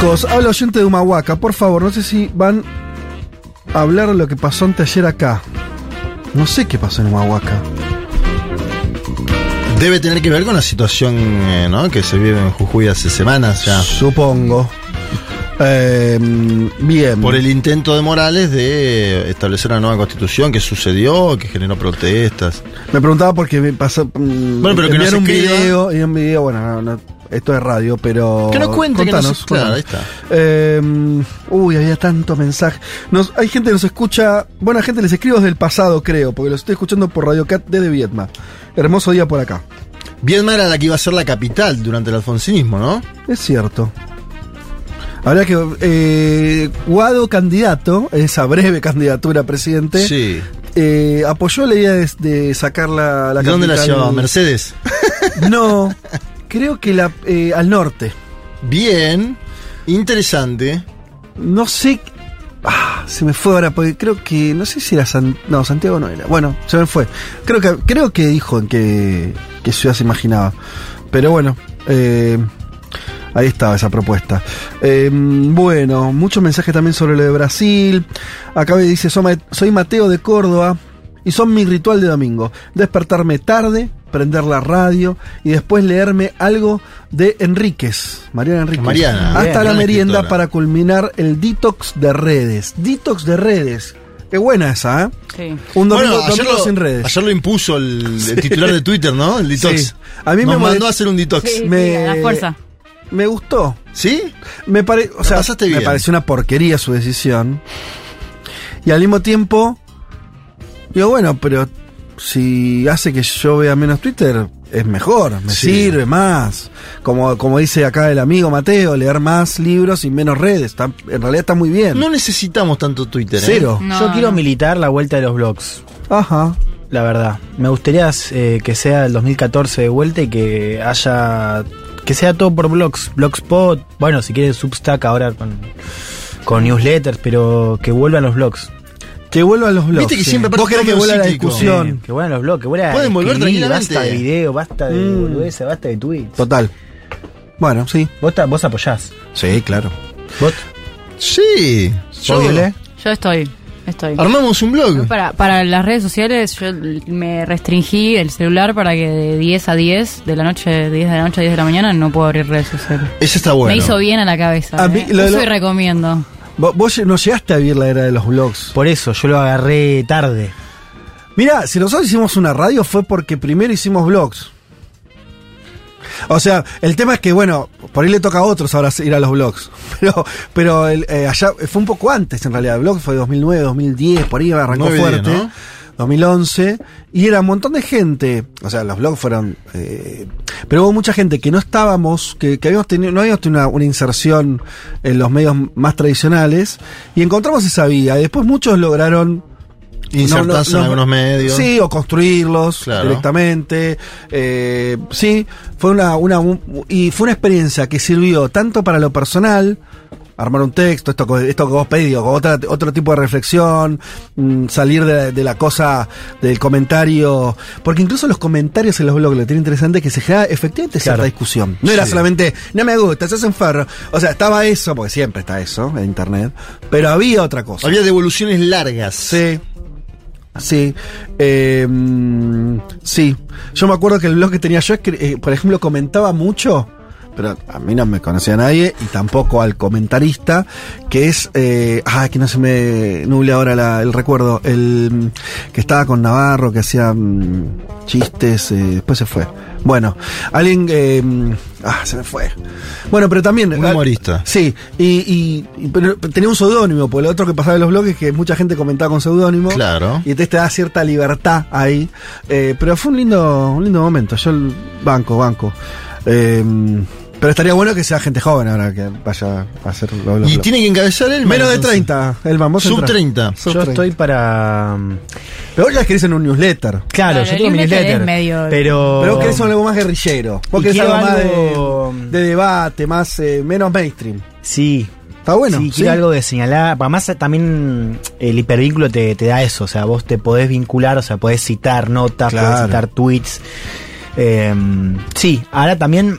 Chicos, habla oyente de Humahuaca, por favor, no sé si van a hablar de lo que pasó anteayer acá. No sé qué pasó en Humahuaca. Debe tener que ver con la situación eh, ¿no? que se vive en Jujuy hace semanas ya. Supongo. Eh, bien. Por el intento de Morales de establecer una nueva constitución que sucedió, que generó protestas. Me preguntaba porque me pasó. mm, Bueno, pero que enviaron nos un video y un video, bueno, no, no, esto es radio, pero. Que nos cuente, que nos- contanos, claro, contanos. ahí está. Eh, uy, había tanto mensaje. Nos, hay gente que nos escucha. Buena gente, les escribo desde el pasado, creo, porque los estoy escuchando por Radio Cat desde Vietnam. Hermoso día por acá. Viedma era la que iba a ser la capital durante el alfonsinismo, ¿no? Es cierto. Habría que. Eh, Guado, candidato, esa breve candidatura a presidente, Sí. eh, apoyó la idea de, de sacar la, la ¿De dónde la llevaba? ¿Mercedes? No, creo que la, eh, al norte. Bien, interesante. No sé. Ah, se me fue ahora, porque creo que. No sé si era San, No, Santiago no era. Bueno, se me fue. Creo que, creo que dijo en qué, qué ciudad se imaginaba. Pero bueno, eh, ahí estaba esa propuesta. Eh, bueno, muchos mensajes también sobre lo de Brasil. Acá me dice: "Soy Ma- Soy Mateo de Córdoba. Y son mi ritual de domingo. Despertarme tarde, prender la radio y después leerme algo de Enríquez, Mariana Enríquez. Mariana, Hasta bien, la merienda escritora. para culminar el detox de redes. Detox de redes. Qué buena esa, ¿eh? Sí. Un domingo, Bueno, domingo lo, sin redes. ayer lo impuso el, el titular de Twitter, ¿no? El detox. Sí. A mí Nos me mandó molest- a hacer un detox. Sí, Me- sí, a la fuerza. Me gustó. ¿Sí? Me, pare- o sea, pasaste me bien. pareció una porquería su decisión. Y al mismo tiempo, digo, bueno, pero si hace que yo vea menos Twitter, es mejor, me Sí. sirve más. Como, como dice acá el amigo Mateo, leer más libros y menos redes. Está- en realidad está muy bien. No necesitamos tanto Twitter. ¿eh? Cero. No, Yo quiero militar la vuelta de los blogs. Ajá. La verdad. Me gustaría eh, que sea el 2014 de vuelta y que haya. que sea todo por blogs. Blogspot. Bueno, si quieres Substack ahora con, con newsletters, pero que vuelvan los blogs. Que vuelvan los blogs. Viste que sí. siempre Vos querés que vuelva la discusión. Sí, que vuelvan los blogs, que vuelvan Pueden volver tranquilamente. Basta de video, basta de Mm. boludeces, basta de tweets. Total. Bueno, sí. Vos, ta- vos apoyás. Sí, claro. ¿Vos? Sí. Yo. Yo estoy, estoy. armamos un blog. Para, para las redes sociales yo me restringí el celular para que de 10 a 10, de la noche, 10 de la noche a 10 de la mañana, no puedo abrir redes sociales. Ese está bueno. Me hizo bien a la cabeza. A mí, ¿eh? lo de Eso lo- y recomiendo. Vos, vos no llegaste a vivir la era de los blogs. Por eso, yo lo agarré tarde. Mira, si nosotros hicimos una radio fue porque primero hicimos blogs. O sea, el tema es que, bueno, por ahí le toca a otros ahora ir a los blogs. Pero, pero el, eh, allá fue un poco antes, en realidad. El blog fue 2009, 2010, por ahí arrancó 9, fuerte. ¿no? 2011. Y era un montón de gente. O sea, los blogs fueron. eh, pero hubo mucha gente que no estábamos, que, que habíamos tenido, no habíamos tenido una, una inserción en los medios más tradicionales. Y encontramos esa vía. Y después muchos lograron Insertarse no, no, en no, algunos medios. Sí, o construirlos Claro. directamente. Eh, sí, fue una, una un- y fue una experiencia que sirvió tanto para lo personal, armar un texto, esto, esto que vos pedís, o otra, otro tipo de reflexión, mm, salir de, de la cosa del comentario, porque incluso los comentarios en los blogs lo que tiene interesante es que se genera efectivamente cierta discusión. No era solamente, no me gusta, se hacen ferro. O sea, estaba eso, porque siempre está eso en internet, pero había otra cosa. Había devoluciones largas. Sí. Sí. Eh, mm, sí. Yo me acuerdo que el blog que tenía yo, eh, por ejemplo, comentaba mucho. Pero a mí no me conocía a nadie y tampoco al comentarista, que es, eh, ah, que no se me nuble ahora la- el recuerdo, el mm, que estaba con Navarro, que hacía mm, chistes, eh, después se fue. Bueno, alguien, eh, mm, ah, se me fue. Bueno, pero también... Un humorista. Sí, y, y- y- pero tenía un seudónimo, porque lo otro que pasaba en los blogs es que mucha gente comentaba con seudónimo. Claro. Y entonces te da cierta libertad ahí. Eh, pero fue un lindo, un lindo momento. Yo el banco, banco. Eh, pero estaría bueno que sea gente joven ahora que vaya a hacer. Y tiene que encabezar él. Menos de 30, el vamos Sub 30. Yo estoy para. mm, Pero vos ya escribís en un newsletter. Claro, Claro, yo el tengo mi newsletter medio- Pero. Pero vos querés algo más guerrillero. Vos querés algo más de debate, más eh, menos mainstream. Sí. Está bueno. sí, quiero algo de señalar. Además, también el hipervínculo te, te da eso. O sea, vos te podés vincular, o sea, podés citar notas, Claro. podés citar tweets. Eh, sí, ahora también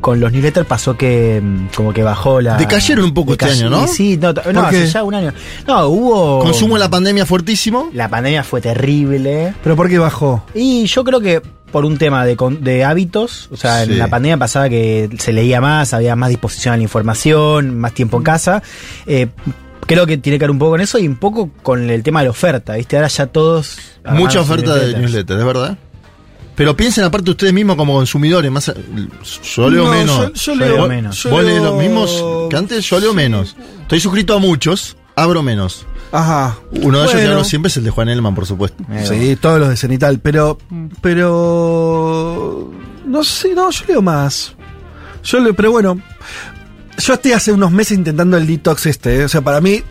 con los newsletters pasó que mm, como que bajó la. Decayeron un poco este año, ¿no? Sí, no, no, ¿Por hace ya un año. No, hubo. Consumo de la pandemia fuertísimo. La pandemia fue terrible. Pero ¿por qué bajó? Y yo creo que por un tema de, con- de hábitos, o sea, Sí. en la pandemia pasaba que se leía más, había más disposición a la información, más tiempo en casa. Eh, creo que tiene que ver un poco con eso y un poco con el tema de la oferta, ¿viste? Ahora ya todos... Mucha oferta de newsletters. newsletter, es verdad. Pero piensen aparte ustedes mismos como consumidores, más yo leo No, menos. Yo, yo Yo leo leo menos. yo Vos lees leo- los mismos que antes, yo leo menos. Estoy suscrito a muchos, abro menos. Ajá. Uno de ellos que hablo siempre es el de Juan Elman, por supuesto. Sí, todos los de Cenital, pero. Pero. No sé, no, yo leo más. Yo leo, pero bueno. Yo estoy hace unos meses intentando el detox este, ¿eh? o sea, para mí.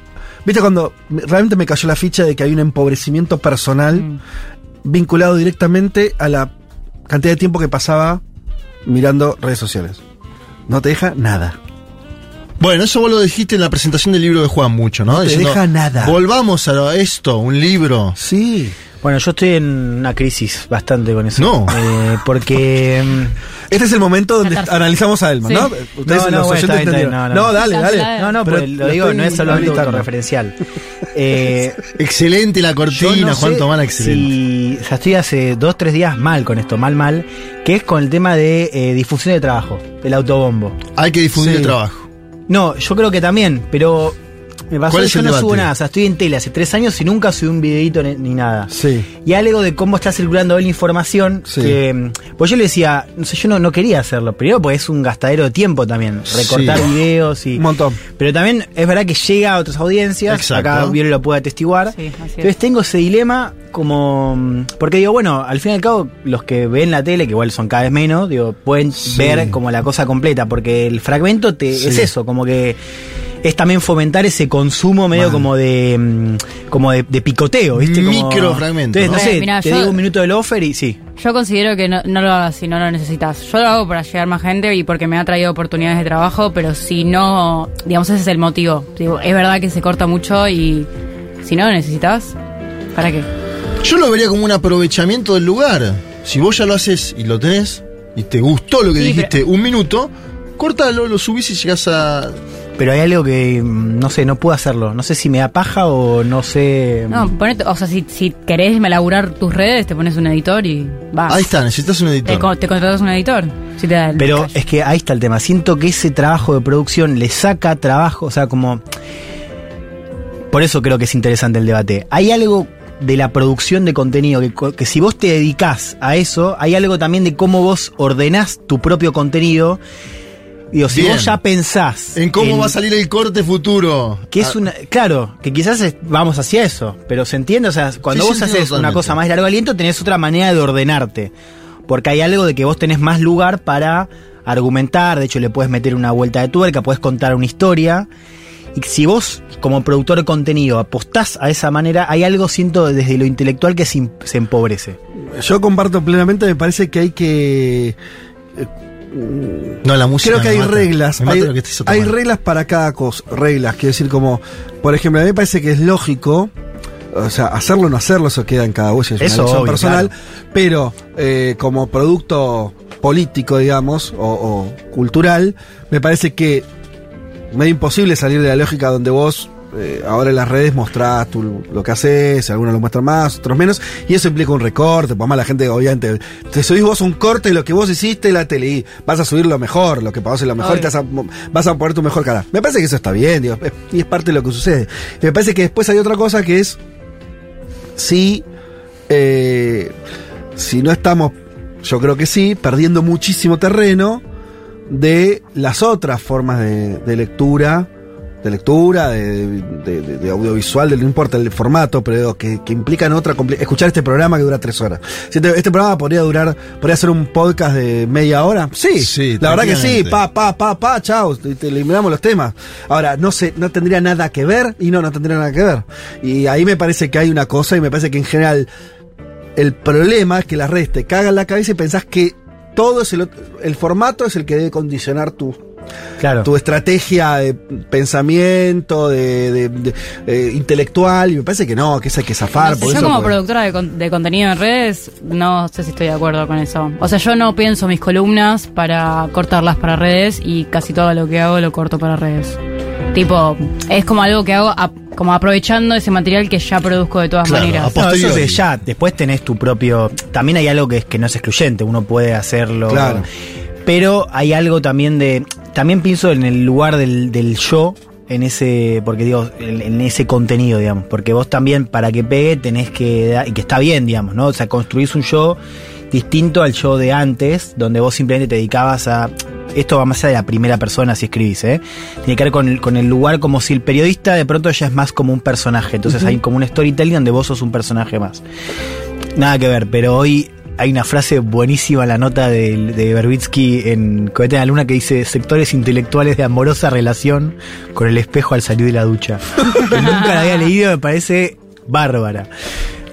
¿Viste cuando realmente me cayó la ficha de que hay un empobrecimiento personal Mm. Vinculado directamente a la cantidad de tiempo que pasaba mirando redes sociales? No te deja nada. Bueno, eso vos lo dijiste en la presentación del libro de Juan mucho, ¿no? No te deja nada. Volvamos a esto, un libro. Sí. Bueno, yo estoy en una crisis bastante con eso. No. Eh, porque... mm, Este es el momento donde analizamos a Elman, Sí. ¿no? Ustedes No, los no, bueno, oyentes está bien, está no, no. No, dale, dale. No, no, Pero lo lo digo, no es solamente habilitando. autorreferencial. Eh, Excelente la cortina, no Juan Tomás, excelente. Si, o sea, estoy hace dos, tres días mal con esto, mal, mal, que es con el tema de eh, difusión de trabajo, el autobombo. Hay que difundir Sí. el trabajo. No, yo creo que también, pero me pasó ¿Cuál que es yo el no debate? subo nada, o sea, estoy en tele hace tres años y nunca subí un videito ni, ni nada. Sí. Y algo de cómo está circulando hoy la información, Sí. que, mm, pues yo le decía, no sé, yo no, no quería hacerlo, primero porque es un gastadero de tiempo también, recortar Sí. videos y... Un montón. Pero también es verdad que llega a otras audiencias, Exacto. acá Viole lo puede atestiguar. Sí, así es. Entonces tengo ese dilema como... mm, Porque digo, bueno, al fin y al cabo, los que ven la tele, que igual son cada vez menos, digo, pueden Sí. ver como la cosa completa, porque el fragmento te, Sí. es eso, como que es también fomentar ese consumo medio como de mm, como de, de picoteo, ¿viste? Como- Microfragmento, Entonces, no, ¿no? sé, mirá, te yo- digo un minuto del offer y sí. Yo considero que no, no lo hagas si no lo necesitas. Yo lo hago para llegar más gente y porque me ha traído oportunidades de trabajo, pero si no, digamos, ese es el motivo. Digo, es verdad que se corta mucho y si no lo necesitas, ¿para qué? Yo lo vería como un aprovechamiento del lugar. Si vos ya lo haces y lo tenés y te gustó lo que Sí, dijiste un minuto, cortalo, lo subís y llegás a. Pero hay algo que, mm, no sé, no puedo hacerlo. No sé si me da paja o no sé... No, ponete, o sea, si, si querés elaborar tus redes, te pones un editor y vas. Ahí está, necesitas un Te, editor. co- te contratas un editor. Si te da el Pero es que ahí está el tema. Siento que ese trabajo de producción le saca trabajo, o sea, como... Por eso creo que es interesante el debate. Hay algo de la producción de contenido que, que si vos te dedicás a eso, hay algo también de cómo vos ordenás tu propio contenido. Digo, si Bien. vos ya pensás... En cómo va a salir el corte futuro. Que es Ah, una. Claro, que quizás es- vamos hacia eso. Pero se entiende, o sea, cuando Sí, vos haces una cosa más largo aliento, tenés otra manera de ordenarte. Porque hay algo de que vos tenés más lugar para argumentar. De hecho, le puedes meter una vuelta de tuerca, puedes contar una historia. Y si vos, como productor de contenido, apostás a esa manera, hay algo, siento, desde lo intelectual que se, se empobrece. Yo comparto plenamente, me parece que hay que. No, la música. Creo que hay mata. reglas. Hay, hay reglas para cada cosa. Reglas, quiero decir, como. Por ejemplo, a mí me parece que es lógico. O sea, hacerlo o no hacerlo, eso queda en cada uno, es una Eso, elección obvio, personal. claro. Pero eh, como producto político, digamos, o, o cultural, me parece que medio imposible salir de la lógica donde vos eh, ahora en las redes mostrás tú lo que haces, algunos lo muestran más, otros menos, y eso implica un recorte, pues más la gente obviamente, te subís vos un corte de lo que vos hiciste en la tele y vas a subir lo mejor, lo que es lo mejor, y te vas, a, vas a poner tu mejor cara. Me parece que eso está bien, digo, y es parte de lo que sucede. Y me parece que después hay otra cosa que es, si, eh, si no estamos, yo creo que sí, perdiendo muchísimo terreno de las otras formas de, de lectura, de lectura, de, de- de- de audiovisual, de, no importa el formato, pero que, que implican otra escuchar este programa que dura tres horas. Este, programa podría durar, podría ser un podcast de media hora. Sí, Sí, la verdad que sí, pa, pa, pa, pa, chao, te, eliminamos los temas. Ahora, no sé, no tendría nada que ver, y no, no tendría nada que ver. Y ahí me parece que hay una cosa, y me parece que en general el problema es que las redes te cagan la cabeza y pensás que todo es el, el formato es el que debe condicionar tu, Claro. tu estrategia de pensamiento, de, de- de, eh, intelectual, y me parece que no, que eso hay que zafar. No sé, por yo eso, como porque- productora de, con- de contenido en redes, no sé si estoy de acuerdo con eso. O sea, yo no pienso mis columnas para cortarlas para redes y casi todo lo que hago lo corto para redes. Tipo, es como algo que hago a- como aprovechando ese material que ya produzco de todas Claro, maneras. No, eso es ya. Después tenés tu propio. También hay algo que es que no es excluyente. Uno puede hacerlo. Claro. Pero hay algo también de. También pienso en el lugar del, del yo. En ese. Porque digo, en, en ese contenido, digamos. Porque vos también, para que pegue, tenés que. Y que está bien, digamos, ¿no? O sea, construís un yo distinto al yo de antes, donde vos simplemente te dedicabas a. Esto va más allá de la primera persona si escribís, ¿eh? Tiene que ver con el, con el lugar como si el periodista de pronto ya es más como un personaje. Entonces hay como un storytelling donde vos sos un personaje más. Nada que ver, pero hoy hay una frase buenísima en la nota de, de Berbitsky en Cohete en la Luna que dice sectores intelectuales de amorosa relación con el espejo al salir de la ducha. que nunca la había leído, me parece bárbara.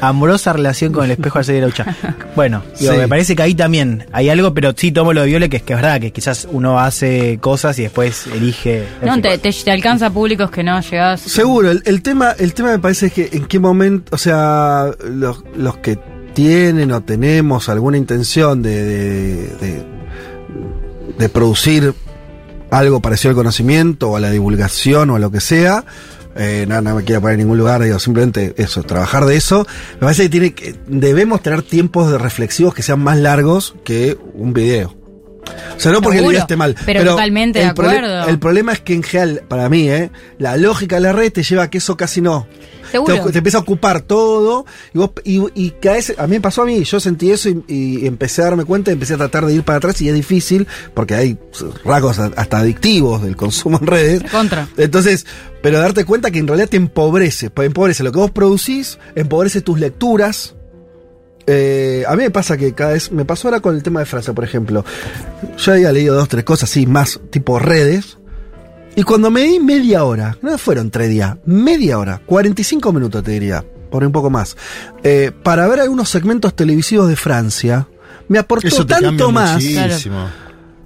Amorosa relación con el espejo al salir de la ducha. Bueno, digo, Sí. me parece que ahí también hay algo, pero sí tomo lo de Viole, que es que es verdad, que quizás uno hace cosas y después elige. No, te, te, te alcanza públicos que no llegás. Seguro, el, el tema, el tema me parece que en qué momento, o sea, los, los que tienen o tenemos alguna intención de, de, de- producir algo parecido al conocimiento o a la divulgación o a lo que sea, eh, no, no me quiero poner en ningún lugar, digo, simplemente eso, trabajar de eso, me parece que, tiene que debemos tener tiempos de reflexivos que sean más largos que un video. O sea, no porque el Seguro, video esté mal. pero totalmente de acuerdo. El problema es que en general, para mí, ¿eh? la lógica de la red te lleva a que eso casi no. Te, te empieza a ocupar todo y, vos, y, a mí me pasó a mí, yo sentí eso y, y empecé a darme cuenta y empecé a tratar de ir para atrás y es difícil porque hay rasgos hasta adictivos del consumo en redes. Contra. Entonces, pero darte cuenta que en realidad te empobrece, empobrece lo que vos producís, empobrece tus lecturas. Eh, a mí me pasa que cada vez, me pasó ahora con el tema de Francia, por ejemplo. Yo había leído dos, tres cosas así, más tipo redes. Y cuando me di media hora, no fueron tres días, media hora, 45 minutos te diría, por un poco más, eh, para ver algunos segmentos televisivos de Francia, me aportó Eso te tanto más. muchísimo.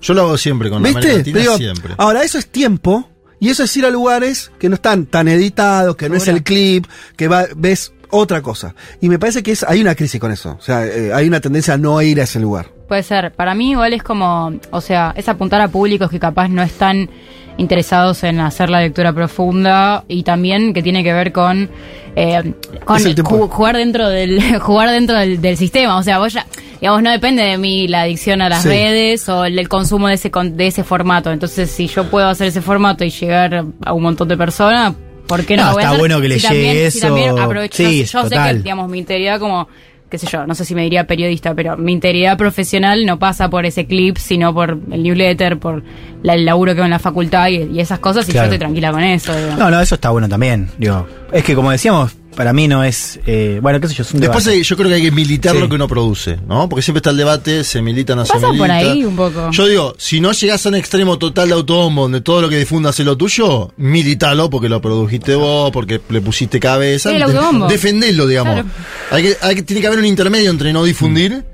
Yo lo hago siempre con la ¿Viste? América digo, siempre. Ahora, eso es tiempo. Y eso es ir a lugares que no están tan editados, que no es el clip, que va, ves otra cosa. Y me parece que es, hay una crisis con eso. O sea, eh, hay una tendencia a no ir a ese lugar. Puede ser. Para mí igual es como, o sea, es apuntar a públicos que capaz no están interesados en hacer la lectura profunda y también que tiene que ver con, eh, con ju- jugar dentro del jugar dentro del, del sistema. O sea, vos ya, digamos, no depende de mí la adicción a las Sí. redes o el, el consumo de ese de ese formato. Entonces, si yo puedo hacer ese formato y llegar a un montón de personas, ¿por qué no, No, lo voy a está hacer? bueno que le Si también- llegue si eso. también aprovecho- Sí, yo sé total. que, digamos, mi integridad como qué sé yo, no sé si me diría periodista, pero mi integridad profesional no pasa por ese clip, sino por el newsletter, por la- el laburo que hago en la facultad y, y esas cosas, y Claro. yo estoy tranquila con eso. No, no, eso está bueno también. Digo, es que como decíamos, para mí no es. eh, bueno, qué sé yo, es un Después debate. hay- yo creo que hay que militar Sí. lo que uno produce, ¿no? Porque siempre está el debate, se milita, no se milita. por ahí un poco. Yo digo, si no llegás a un extremo total de autobombo donde todo lo que difundas es lo tuyo, militalo porque lo produjiste vos, porque le pusiste cabeza. Sí, el de- autobombo. defendelo, digamos. Claro. Hay que, hay que, tiene que haber un intermedio entre no difundir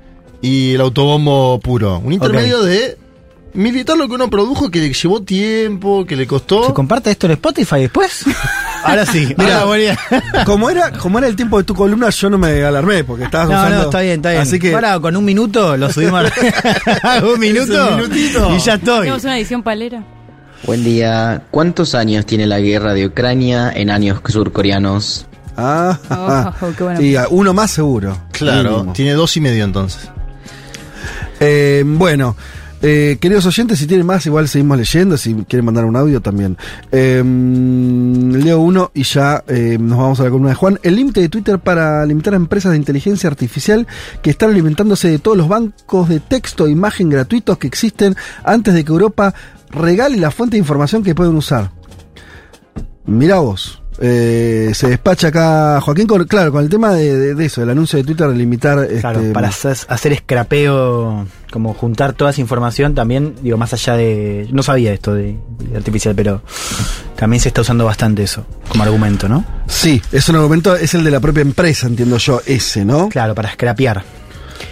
y el autobombo puro. Un intermedio de militar lo que uno produjo, que le llevó tiempo, que le costó. ¿Se comparte esto en Spotify después? Ahora sí. Mira. Como era, como era el tiempo de tu columna, yo no me alarmé porque estabas No, usando. no, está bien, está bien. Así que. Ahora con un minuto lo subimos. a- un minuto. minutito. Y ya estoy. Tenemos una edición palera. Buen día. ¿Cuántos años tiene la guerra de Ucrania en años surcoreanos? Ah, Oh, qué bueno. a uno más seguro. Claro, Mínimo. tiene dos y medio entonces. Eh, bueno, eh, queridos oyentes, si tienen más, igual seguimos leyendo. Si quieren mandar un audio también. Eh, leo uno y ya eh, nos vamos a la columna de Juan. El límite de Twitter para limitar a empresas de inteligencia artificial que están alimentándose de todos los bancos de texto e imagen gratuitos que existen antes de que Europa regale la fuente de información que pueden usar. Mirá vos. Eh, se despacha acá Joaquín con, claro, con el tema de, de- de eso, del anuncio de Twitter de limitar Claro, este, para hacer, hacer scrapeo, como juntar toda esa información también, digo, más allá de... No sabía esto de, de artificial, pero también se está usando bastante eso como argumento, ¿no? Sí, es un argumento, es el de la propia empresa, entiendo yo, ese, ¿no? Claro, para scrapear.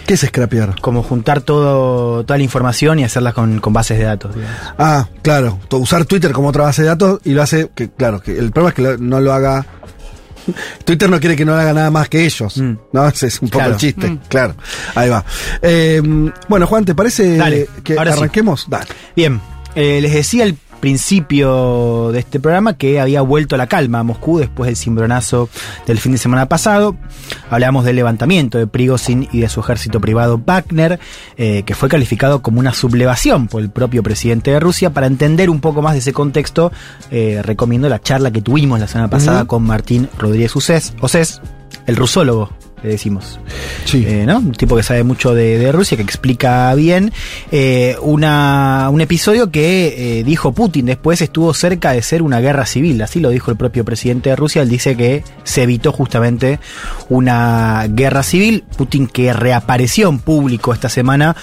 ¿Qué es scrapear? Como juntar todo, toda la información y hacerla con, con bases de datos, digamos. Ah, claro, usar Twitter como otra base de datos y lo hace, que claro, que el problema es que lo- no lo haga... Twitter no quiere que no lo haga nada más que ellos, Mm. ¿no? Ese es un poco Claro. el chiste, Mm. claro. Ahí va. Eh, bueno, Juan, ¿te parece Dale, que ahora sí. arranquemos? Dale. Bien, eh, les decía al principio de este programa que había vuelto la calma a Moscú después del cimbronazo del fin de semana pasado. Hablamos del levantamiento de Prigozhin y de su ejército privado Wagner, eh, que fue calificado como una sublevación por el propio presidente de Rusia. Para entender un poco más de ese contexto, eh, recomiendo la charla que tuvimos la semana pasada con Martín Rodríguez Océs, el rusólogo, le decimos. Sí. Eh, ¿no? Un tipo que sabe mucho de, de Rusia, que explica bien. eh, una, un episodio que eh, dijo Putin después estuvo cerca de ser una guerra civil, así lo dijo el propio presidente de Rusia. Él dice que se evitó justamente una guerra civil. Putin que reapareció en público esta semana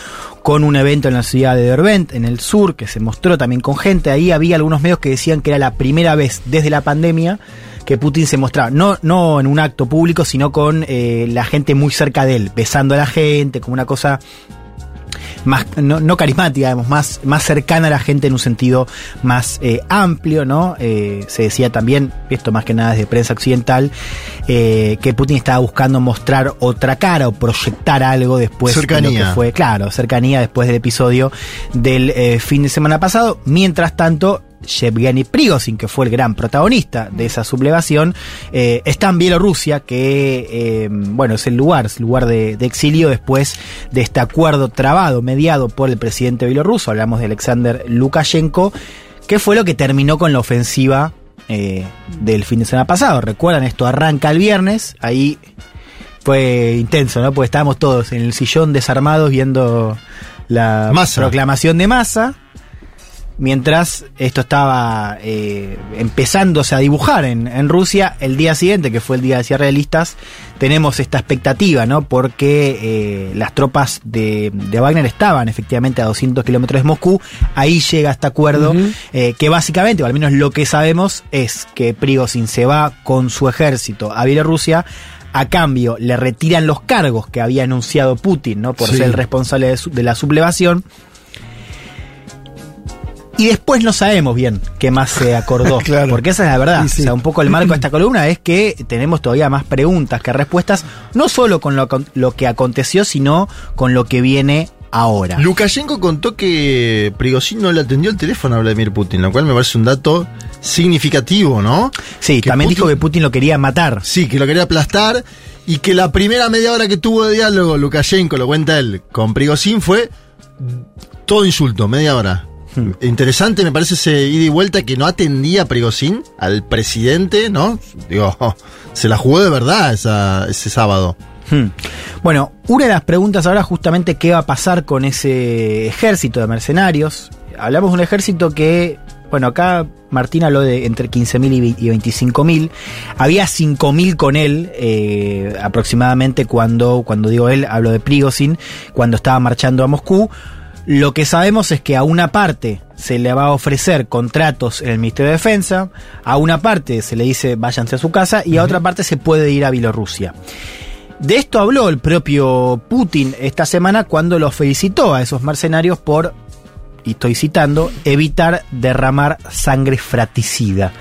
con un evento en la ciudad de Derbent, en el sur, que se mostró también con gente. Ahí había algunos medios que decían que era la primera vez desde la pandemia que Putin se mostraba, no, no en un acto público, sino con eh, la gente muy cerca de él, besando a la gente, como una cosa más, no, no carismática, digamos, más, más cercana a la gente en un sentido más eh, amplio, ¿no? Eh, se decía también, esto más que nada desde prensa occidental, eh, que Putin estaba buscando mostrar otra cara o proyectar algo después de lo Cercanía. que fue, claro, cercanía después del episodio del fin de semana pasado. Mientras tanto, Yevgeny Prigozhin, que fue el gran protagonista de esa sublevación, eh, está en Bielorrusia, que eh, bueno, es el lugar, es el lugar de, de exilio después de este acuerdo trabado, mediado por el presidente bielorruso, hablamos de Alexander Lukashenko, que fue lo que terminó con la ofensiva eh, del fin de semana pasado. Recuerdan, esto arranca el viernes, ahí fue intenso, ¿no? Porque estábamos todos en el sillón desarmados viendo la proclamación de masa. Mientras esto estaba eh, empezándose a dibujar en, en Rusia, el día siguiente, que fue el día de cierre de listas, tenemos esta expectativa, ¿no? Porque eh, las tropas de, de Wagner estaban efectivamente a 200 kilómetros de Moscú. Ahí llega este acuerdo, eh, que básicamente, o al menos lo que sabemos, es que Prigozhin se va con su ejército a Bielorrusia. A cambio, le retiran los cargos que había anunciado Putin, ¿no? Por Sí. ser el responsable de, su- de la sublevación. Y después no sabemos bien qué más se acordó. Claro. Porque esa es la verdad. Sí. O sea, un poco el marco de esta columna es que tenemos todavía más preguntas que respuestas, no solo con lo, que aconteció, sino con lo que viene ahora. Lukashenko contó que Prigozhin no le atendió el teléfono a Vladimir Putin, lo cual me parece un dato significativo, ¿no? Sí, que también Putin- dijo que Putin lo quería matar. Sí, que lo quería aplastar y que la primera media hora que tuvo de diálogo Lukashenko, lo cuenta él, con Prigozhin fue todo insulto, media hora. Hmm. Interesante me parece ese ida y vuelta que no atendía a Prigozhin, al presidente, ¿no? Digo, se la jugó de verdad ese sábado. Hmm. Bueno, una de las preguntas ahora justamente qué va a pasar con ese ejército de mercenarios. Hablamos de un ejército que, bueno, acá Martín habló de entre 15.000 y ve- y 25.000. Había 5.000 con él eh, aproximadamente cuando, cuando digo él, hablo de Prigozhin, cuando estaba marchando a Moscú. Lo que sabemos es que a una parte se le va a ofrecer contratos en el Ministerio de Defensa, a una parte se le dice váyanse a su casa y a otra parte se puede ir a Bielorrusia. De esto habló el propio Putin esta semana cuando los felicitó a esos mercenarios por, y estoy citando, evitar derramar sangre fratricida.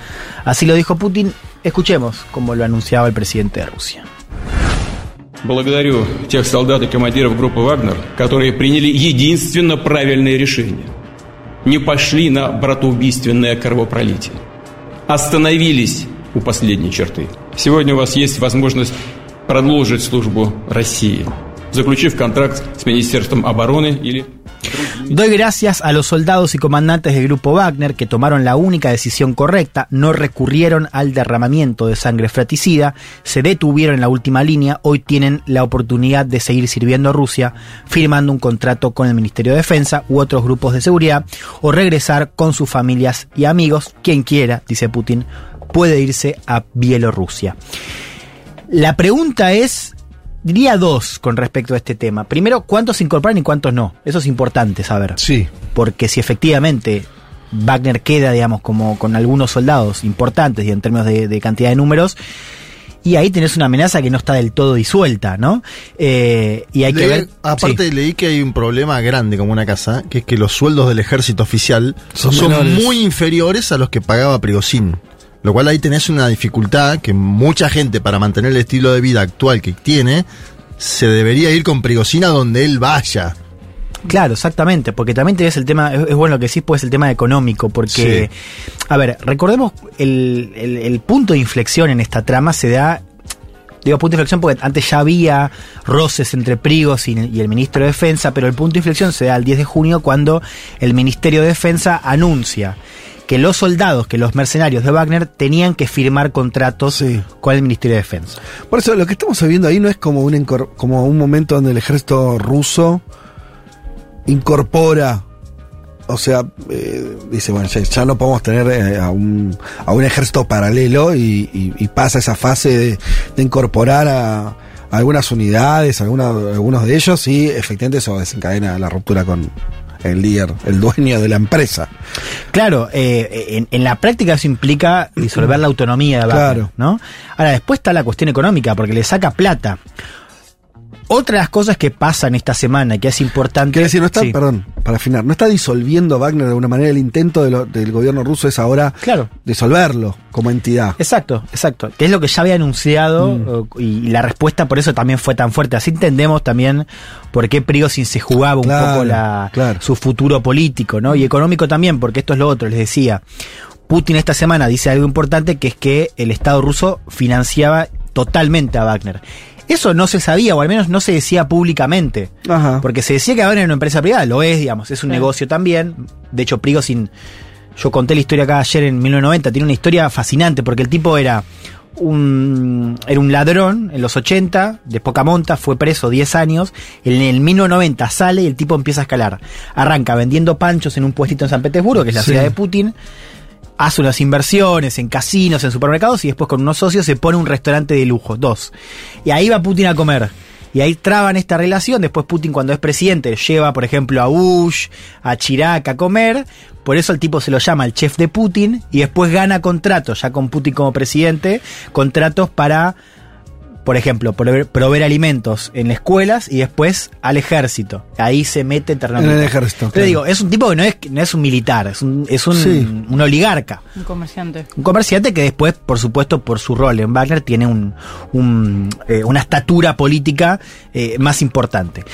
Así lo dijo Putin. Escuchemos como lo anunciaba el presidente de Rusia. Благодарю тех солдат и командиров группы «Вагнер», которые приняли единственно правильное решение не пошли на братоубийственное кровопролитие. Остановились у последней черты. Сегодня у вас есть возможность продолжить службу России, заключив контракт с Министерством обороны или Doy gracias a los soldados y comandantes del grupo Wagner que tomaron la única decisión correcta, no recurrieron al derramamiento de sangre fratricida, se detuvieron en la última línea, hoy tienen la oportunidad de seguir sirviendo a Rusia, firmando un contrato con el Ministerio de Defensa u otros grupos de seguridad, o regresar con sus familias y amigos, quien quiera, dice Putin, puede irse a Bielorrusia. La pregunta es, diría dos con respecto a este tema. Primero, ¿cuántos se incorporan y cuántos no? Eso es importante saber. Sí. Porque si efectivamente Wagner queda, digamos, como con algunos soldados importantes y en términos de, de cantidad de números, y ahí tenés una amenaza que no está del todo disuelta, ¿no? Eh, y hay que ver. Aparte sí. leí que hay un problema grande como una casa, que es que los sueldos del ejército oficial Son muy inferiores a los que pagaba Prigozhin. Lo cual ahí tenés una dificultad que mucha gente para mantener el estilo de vida actual que tiene, se debería ir con Prigozhin a donde él vaya. Claro, exactamente, porque también tenés el tema, es, bueno lo que sí, pues el tema económico, porque, a ver, recordemos el, el- el punto de inflexión en esta trama se da, digo punto de inflexión porque antes ya había roces entre Prigos y, y el ministro de Defensa, pero el punto de inflexión se da el 10 de junio cuando el Ministerio de Defensa anuncia que los soldados, que los mercenarios de Wagner tenían que firmar contratos Sí. con el Ministerio de Defensa. Por eso lo que estamos viendo ahí no es como un, como un momento donde el ejército ruso incorpora, o sea, eh, dice, bueno, ya, ya no podemos tener eh, a, un, a un ejército paralelo y, y- y pasa esa fase de, de incorporar a, a algunas unidades, alguna- algunos de ellos y efectivamente eso desencadena la ruptura con el líder, el dueño de la empresa. Claro, eh, en, en la práctica eso implica disolver la autonomía de Wagner, Claro. ¿no? Ahora, después está la cuestión económica, porque le saca plata. Otra de las cosas que pasan esta semana, que es importante... Quiere decir, no está, Sí. perdón, para afinar, no está disolviendo Wagner de alguna manera, el intento de lo- del gobierno ruso es ahora Claro. disolverlo como entidad. Exacto, exacto. Que es lo que ya había anunciado eh, y la respuesta por eso también fue tan fuerte. Así entendemos también por qué Prigozhin se jugaba un poco la, claro. su futuro político, ¿no? Y económico también, porque esto es lo otro, les decía. Putin esta semana dice algo importante que es que el Estado ruso financiaba totalmente a Wagner. Eso no se sabía, o al menos no se decía públicamente. Ajá. Porque se decía que Wagner era una empresa privada, lo es, digamos, es un Sí. negocio también. De hecho, Prigozhin, yo conté la historia acá ayer en 1990, tiene una historia fascinante porque el tipo era un, era un ladrón en los 80, de poca monta, fue preso 10 años, en el 1990 sale y el tipo empieza a escalar. Arranca vendiendo panchos en un puestito en San Petersburgo, que es la Sí. ciudad de Putin, hace unas inversiones en casinos, en supermercados y después con unos socios se pone un restaurante de lujo, dos. Y ahí va Putin a comer. Y ahí traban esta relación. Después Putin cuando es presidente lleva, por ejemplo, a Bush, a Chirac a comer. Por eso el tipo se lo llama el chef de Putin. Y después gana contratos, ya con Putin como presidente, contratos para, por ejemplo, proveer, proveer alimentos en escuelas y después al ejército. Ahí se mete En el ejército. Pero claro. digo, es un tipo que no es, no es un militar, es un, es un, Sí. un oligarca. Un comerciante. Un comerciante que después, por supuesto, por su rol en Wagner, tiene un, un, eh, una estatura política eh, más importante.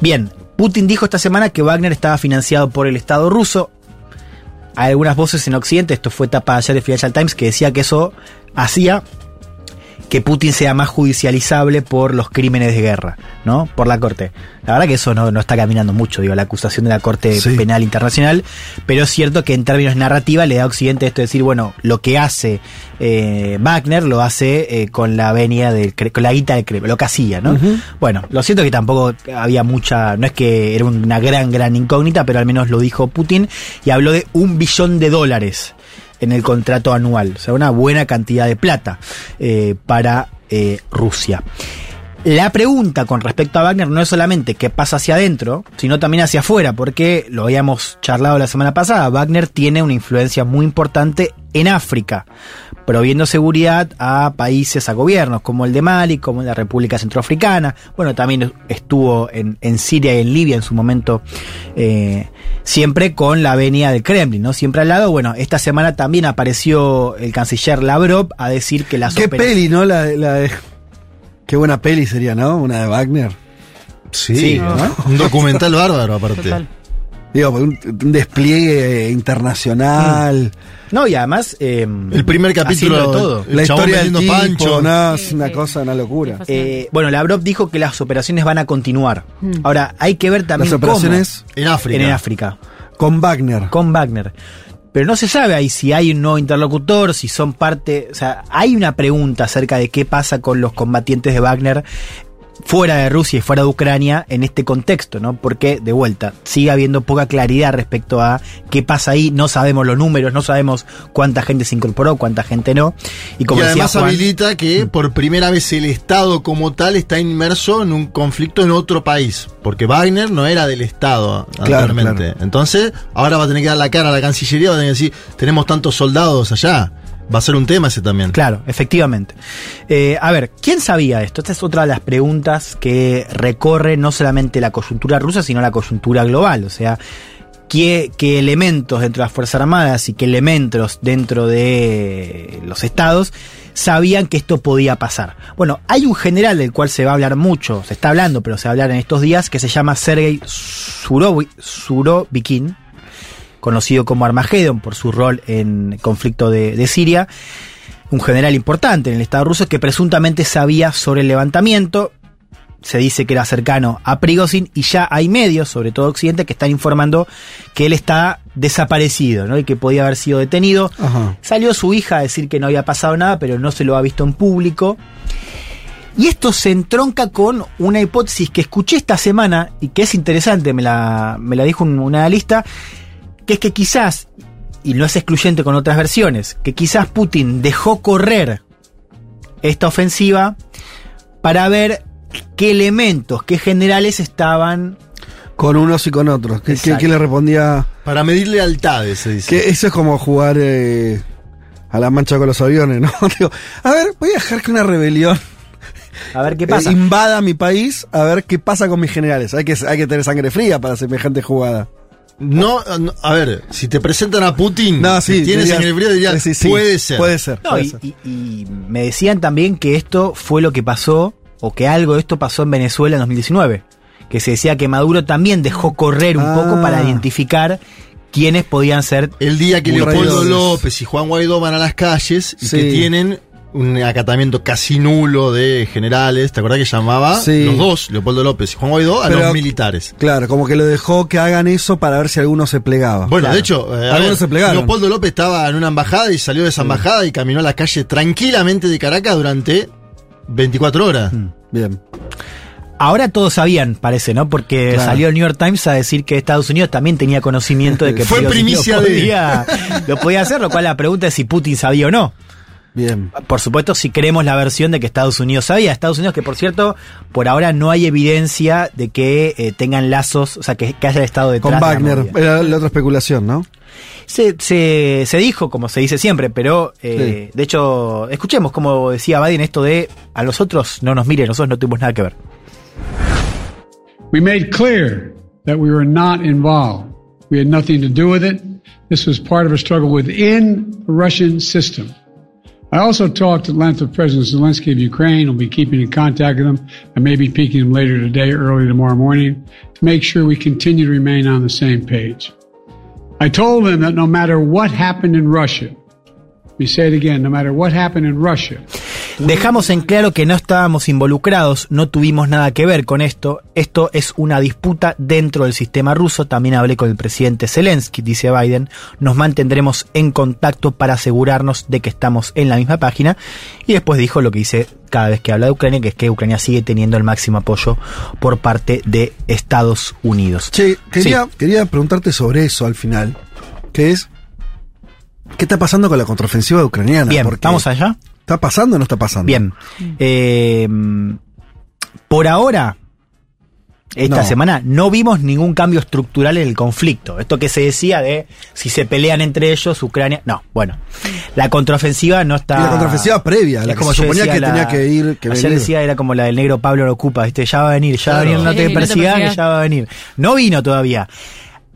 Bien, Putin dijo esta semana que Wagner estaba financiado por el Estado ruso. Hay algunas voces en Occidente, esto fue tapa ayer de Financial Times, que decía que eso hacía que Putin sea más judicializable por los crímenes de guerra, ¿no? Por la Corte. La verdad que eso no, no está caminando mucho, digo, la acusación de la Corte Sí. Penal Internacional, pero es cierto que en términos narrativa le da a Occidente esto de decir, bueno, lo que hace eh, Wagner lo hace eh, con la venia del con la guita del Kremlin, lo que hacía, ¿no? Bueno, lo cierto que tampoco había mucha, no es que era una gran, gran incógnita, pero al menos lo dijo Putin y habló de un billón de dólares en el contrato anual, o sea, una buena cantidad de plata eh, para eh, Rusia. La pregunta con respecto a Wagner no es solamente qué pasa hacia adentro, sino también hacia afuera, porque lo habíamos charlado la semana pasada, Wagner tiene una influencia muy importante en África, proviendo seguridad a países, a gobiernos como el de Mali, como la República Centroafricana, bueno, también estuvo en, en Siria y en Libia en su momento, eh, siempre con la venia del Kremlin, ¿no? Siempre al lado, bueno, esta semana también apareció el canciller Lavrov a decir que las Qué peli, ¿no? La, la de- Qué buena peli sería, ¿no? Una de Wagner. Sí, Sí, ¿no? un documental bárbaro aparte. Total. Digo, un, un despliegue internacional. No, y además. eh, El primer capítulo, de todo. el la historia del tipo, pancho. no, es Sí, una sí. cosa, una locura. Eh, bueno, Lavrov dijo que las operaciones van a continuar. Mm. Ahora, hay que ver también Las operaciones En África. cómo en África, con Wagner. con Wagner. Pero no se sabe ahí si hay un nuevo interlocutor, si son parte. O sea, hay una pregunta acerca de qué pasa con los combatientes de Wagner fuera de Rusia y fuera de Ucrania en este contexto, ¿no? Porque, de vuelta, sigue habiendo poca claridad respecto a qué pasa ahí, no sabemos los números, no sabemos cuánta gente se incorporó, cuánta gente no. Y como y decía además Juan, habilita que por primera vez el Estado como tal está inmerso en un conflicto en otro país. Porque Wagner no era del Estado Claro, anteriormente. claro. Entonces, ahora va a tener que dar la cara a la Cancillería, va a tener que decir, tenemos tantos soldados allá. Va a ser un tema ese también. Claro, efectivamente. Eh, a ver, ¿quién sabía esto? Esta es otra de las preguntas que recorre no solamente la coyuntura rusa, sino la coyuntura global. O sea, ¿qué, elementos dentro de las Fuerzas Armadas y qué elementos dentro de los estados sabían que esto podía pasar? Bueno, hay un general del cual se va a hablar mucho, se está hablando, pero se va a hablar en estos días, que se llama Sergei Surovi- Surovikin conocido como Armageddon por su rol en el conflicto de, de Siria, un general importante en el Estado ruso que presuntamente sabía sobre el levantamiento. Se dice que era cercano a Prigozhin y ya hay medios, sobre todo Occidente, que están informando que él está desaparecido ¿no? y que podía haber sido detenido. Ajá. Salió su hija a decir que no había pasado nada, pero no se lo ha visto en público. Y esto se entronca con una hipótesis que escuché esta semana y que es interesante, me la, me la dijo un, un analista, que es que quizás, y no es excluyente con otras versiones, que quizás Putin dejó correr esta ofensiva para ver qué elementos, qué generales estaban... Con unos y con otros. ¿Qué, qué- Exacto. qué le respondía? Para medir lealtades, se dice. Que eso es como jugar eh, a la mancha con los aviones, ¿no? Digo, a ver, voy a dejar que una rebelión A ver qué eh, pasa. invada mi país, a ver qué pasa con mis generales. Hay que, hay que tener sangre fría para semejante jugada. No, no, a ver, si te presentan a Putin, No, sí, si tienes dirías- sangre fría, dirías, sí, sí, puede ser. Puede ser. No, puede y, ser. y- y me decían también que esto fue lo que pasó, o que algo de esto pasó en Venezuela en 2019. Que se decía que Maduro también dejó correr un Ah. poco para identificar quiénes podían ser. El día que Leopoldo. López y Juan Guaidó van a las calles y Sí. que tienen un acatamiento casi nulo de generales, ¿te acuerdas que llamaba Sí. los dos, Leopoldo López y Juan Guaidó, a Pero- los militares? Claro, como que lo dejó que hagan eso para ver si alguno se plegaba. Bueno, Claro. de hecho, eh, Algunos ver, se plegaron. Leopoldo López estaba en una embajada y salió de esa embajada y caminó a la calle tranquilamente de Caracas durante 24 horas. Mm, Bien. Ahora todos sabían, parece, ¿no? Porque Claro. salió el New York Times a decir que Estados Unidos también tenía conocimiento de que Fue primicia lo de- podía, lo podía hacer, lo cual la pregunta es si Putin sabía o no. Bien. Por supuesto, si creemos la versión de que Estados Unidos sabía. Estados Unidos, que por cierto, por ahora no hay evidencia de que eh, tengan lazos, o sea, que, que haya estado detrás Con de la Wagner, movida. era la otra especulación, ¿no? Se, se, se dijo, como se dice siempre, pero eh, de hecho, escuchemos como decía Biden esto de a los otros no nos miren, nosotros no tuvimos nada que ver. We made clear that we were not involved. We had nothing to do with it. This was part of a struggle within the Russian system. I also talked at length with President Zelensky of Ukraine. I'll be keeping in contact with him. I may be peeking him later today, early tomorrow morning, to make sure we continue to remain on the same page. I told him that no matter what happened in Russia, me say it again, no matter what happened in Russia, Dejamos en claro que no estábamos involucrados, no tuvimos nada que ver con esto. Esto es una disputa dentro del sistema ruso. También hablé con el presidente Zelensky, dice Biden. Nos mantendremos en contacto para asegurarnos de que estamos en la misma página. Y después dijo lo que dice cada vez que habla de Ucrania, que es que Ucrania sigue teniendo el máximo apoyo por parte de Estados Unidos. Che, quería, Sí. quería preguntarte sobre eso al final, que es, ¿qué está pasando con la contraofensiva ucraniana? Bien, Porque ¿vamos allá? ¿Está pasando o no está pasando? Bien. Eh, por ahora, esta No. semana, no vimos ningún cambio estructural en el conflicto. Esto que se decía de si se pelean entre ellos, Ucrania. No, bueno. La contraofensiva no está. Y la contraofensiva previa, la como suponía que la- tenía que ir, que ayer venir. decía, era como la del negro Pablo lo ocupa, ¿viste? Ya va a venir, ya va a venir, no te no te persigas, que ya va a venir. No vino todavía.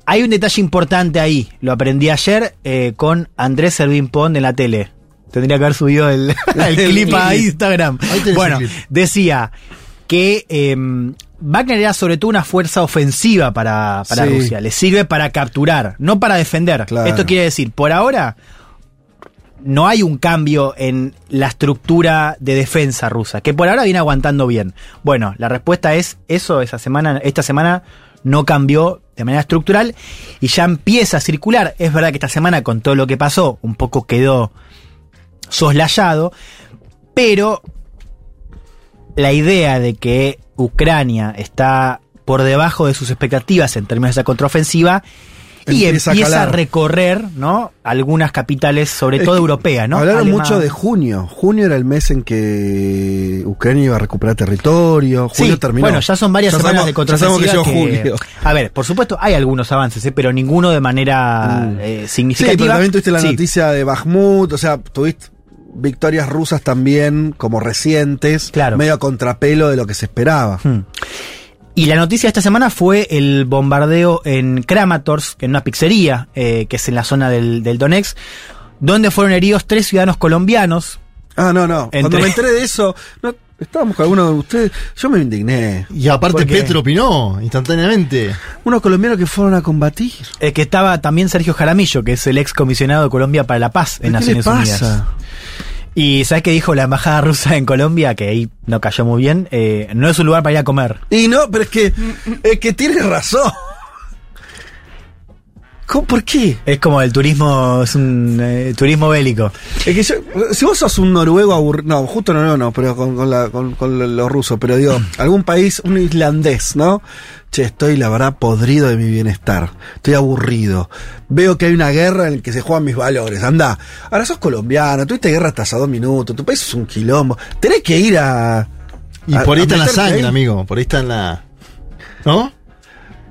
Hay un detalle importante ahí, lo aprendí ayer eh, con Andrés Servín Pond en la tele. Tendría que haber subido el, el clip a Instagram. Bueno, decía que eh, Wagner era sobre todo una fuerza ofensiva para, para Sí. Rusia. Le sirve para capturar, no para defender. Claro. Esto quiere decir, por ahora no hay un cambio en la estructura de defensa rusa, que por ahora viene aguantando bien. Bueno, la respuesta es eso, esa semana, esta semana no cambió de manera estructural y ya empieza a circular. Es verdad que esta semana con todo lo que pasó un poco quedó soslayado, pero la idea de que Ucrania está por debajo de sus expectativas en términos de esa contraofensiva y Empieza a empieza, a, calar. recorrer, ¿no? Algunas capitales, sobre Es todo europeas, ¿no? Hablaron mucho de junio. Junio era el mes en que Ucrania iba a recuperar territorio. Junio Sí, terminó. Bueno, ya son varias Ya semanas sabemos- de contraofensiva. que que- julio. A ver, por supuesto, hay algunos avances, ¿eh? pero ninguno de manera Mm. eh, Sí, significativa. pero también tuviste la Sí. noticia de Bakhmut, o sea, tuviste victorias rusas también como recientes, Claro. medio a contrapelo de lo que se esperaba. Hmm. Y la noticia de esta semana fue el bombardeo en Kramatorsk, en una pizzería, eh, que es en la zona del, del Donetsk, donde fueron heridos tres ciudadanos colombianos. Ah, no, no. Cuando me enteré de eso, no, estábamos con algunos de ustedes, yo me indigné. Y aparte. Petro opinó instantáneamente. Unos colombianos que fueron a combatir. eh, que estaba también Sergio Jaramillo, que es el ex comisionado de Colombia para la Paz en ¿Qué le Naciones Unidas. Y ¿sabes qué dijo la embajada rusa en Colombia? Que ahí no cayó muy bien. Eh, no es un lugar para ir a comer. Y no, pero es que, es que tiene razón. ¿Cómo, ¿Por qué? Es como el turismo, es un eh, turismo bélico. Es que yo- si vos sos un noruego aburrido, no, justo noruego no, pero con, con, la- con- con los rusos, pero digo, algún país, un islandés, ¿no? Che, estoy la verdad podrido de mi bienestar, estoy aburrido, veo que hay una guerra en la que se juegan mis valores, anda, ahora sos colombiano, tuviste guerra hasta hace dos minutos, tu país es un quilombo, tenés que ir a... Y a- por ahí está en la sangre, ahí. amigo. Por ahí está en la. ¿No?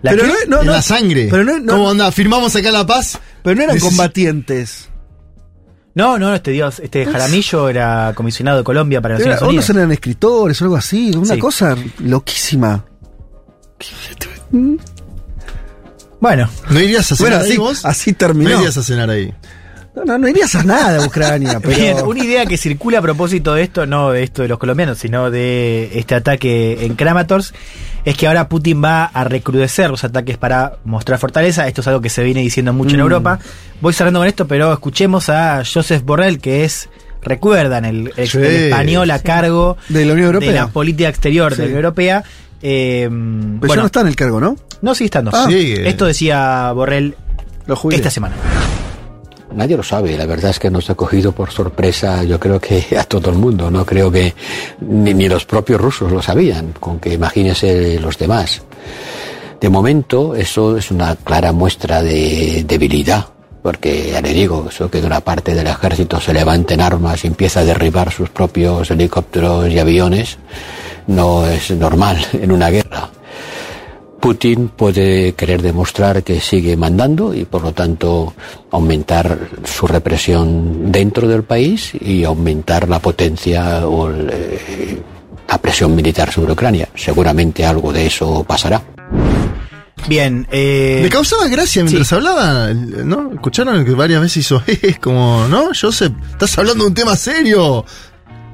¿La Pero no, no, en no, la sangre. Pero no, no- ¿Cómo anda? Firmamos acá la paz. pero no eran Neces- combatientes. No, no, este Dios, este Jaramillo era comisionado de Colombia para Naciones Unidas. eran escritores o algo así, una Sí. cosa loquísima. Bueno, ¿No irías a cenar Bueno, ahí así, vos? así No terminó. irías a cenar ahí. No, no, no irías a nada a Ucrania, pero... bien, una idea que circula a propósito de esto, no de esto de los colombianos, sino de este ataque en Kramatorsk, es que ahora Putin va a recrudecer los ataques para mostrar fortaleza. Esto es algo que se viene diciendo mucho en Mm. Europa. Voy cerrando con esto, pero escuchemos a Joseph Borrell, que es, recuerdan, el, el- Sí. el español a cargo De la Unión Europea. de la política exterior Sí. de la Unión Europea. Eh, Pero ya no está en el cargo, ¿no? no sigue estando. Ah. Esto decía Borrell esta semana. Nadie lo sabe, la verdad es que nos ha cogido por sorpresa, yo creo que a todo el mundo, no creo que ni, los propios rusos lo sabían, con que imagínese los demás. De momento, eso es una clara muestra de debilidad, porque ya le digo, eso que de una parte del ejército se levanta en armas y empieza a derribar sus propios helicópteros y aviones, no es normal en una guerra. Putin puede querer demostrar que sigue mandando y por lo tanto aumentar su represión dentro del país y aumentar la potencia o el, eh, la presión militar sobre Ucrania. Seguramente algo de eso pasará. Bien, eh, Me causaba gracia mientras hablaba, ¿no? Escucharon que varias veces hizo, como, ¿no? Joseph, estás hablando de un tema serio.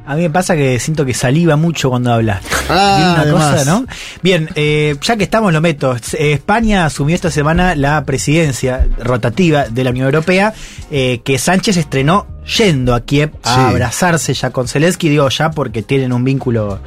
A mí me pasa que siento que saliva mucho cuando habla. Ah, Tiene una además. cosa, ¿no? Bien, eh, ya que estamos, lo meto. Eh, España asumió esta semana la presidencia rotativa de la Unión Europea, eh, que Sánchez estrenó yendo a Kiev a Sí. abrazarse ya con Zelensky, digo ya porque tienen un vínculo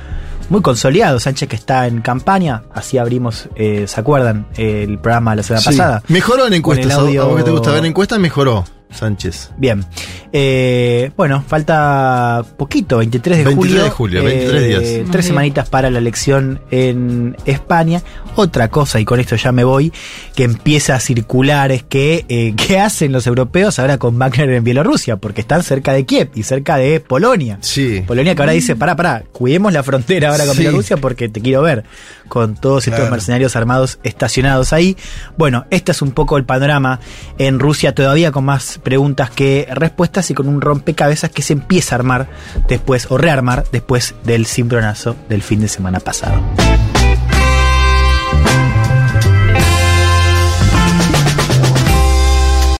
muy consolidado. Sánchez que está en campaña, así abrimos, eh, ¿se acuerdan? El programa la semana Sí. pasada. Mejoró en encuestas. ¿A vos- audio- ¿A vos que te gusta ver encuestas? Mejoró Sánchez. Bien. Eh, bueno, falta poquito, 23 de 23 julio. de julio, 23 días. Tres semanitas para la elección en España. Otra cosa, y con esto ya me voy, que empieza a circular es que, eh, ¿qué hacen los europeos ahora con Wagner en Bielorrusia? Porque están cerca de Kiev y cerca de Polonia. Sí. Polonia que ahora dice, pará, pará, cuidemos la frontera ahora con Sí. Bielorrusia porque te quiero ver con todos estos mercenarios armados estacionados ahí. Bueno, este es un poco el panorama en Rusia, todavía con preguntas que respuestas y con un rompecabezas que se empieza a armar después, o rearmar después del cimbronazo del fin de semana pasado.